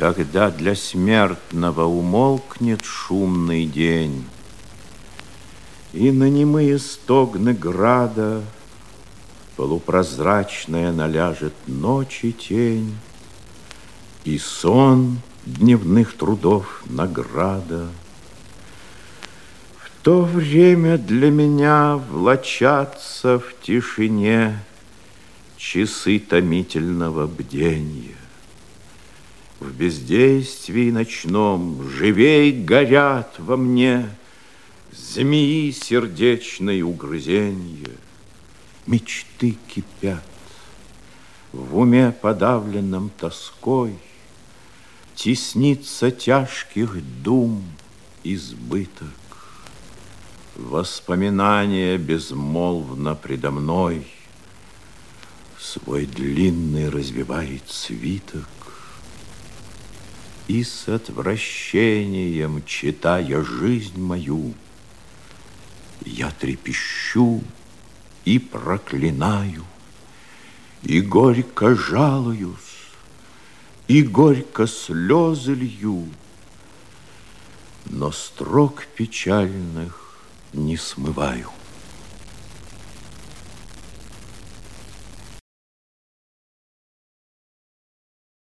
Когда для смертного умолкнет шумный день, И на немые стогны града Полупрозрачная наляжет ночи тень, И сон дневных трудов награда. В то время для меня влачатся в тишине Часы томительного бденья. Бездействии ночном живей горят во мне Змеи сердечной угрызенья. Мечты кипят, в уме подавленном тоской Теснится тяжких дум избыток. Воспоминания безмолвно предо мной Свой длинный развивает свиток и с отвращением, читая жизнь мою, я трепещу и проклинаю, и горько жалуюсь, и горько слезы лью, но строк печальных не смываю.